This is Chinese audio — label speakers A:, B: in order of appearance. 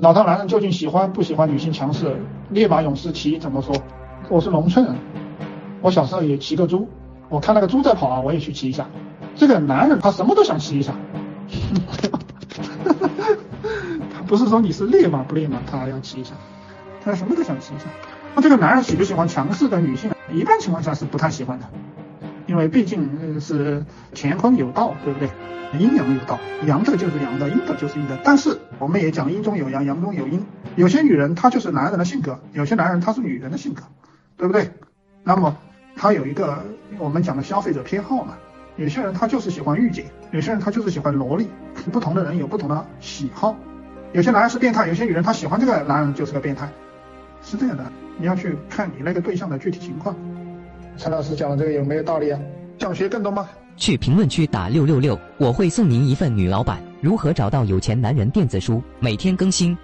A: 老套男人究竟喜欢不喜欢女性强势？烈马勇士骑怎么说？我是农村人，我小时候也骑过猪，我看那个猪在跑啊，我也去骑一下。这个男人他什么都想骑一下，他不是说你是烈马不烈马，他要骑一下，他什么都想骑一下。那这个男人喜不喜欢强势的女性？一般情况下是不太喜欢的，因为毕竟是乾坤有道，对不对？阴阳有道，阳的就是阳的，阴的就是阴的。但是我们也讲阴中有阳，阳中有阴。有些女人她就是男人的性格，有些男人他是女人的性格，对不对？那么他有一个我们讲的消费者偏好嘛。有些人他就是喜欢御姐，有些人他就是喜欢萝莉。不同的人有不同的喜好。有些男人是变态，有些女人她喜欢这个男人就是个变态，是这样的。你要去看你那个对象的具体情况。陈老师讲的这个有没有道理啊？想学更多吗？
B: 去评论区打六六六，我会送您一份女老板如何找到有钱男人电子书，每天更新。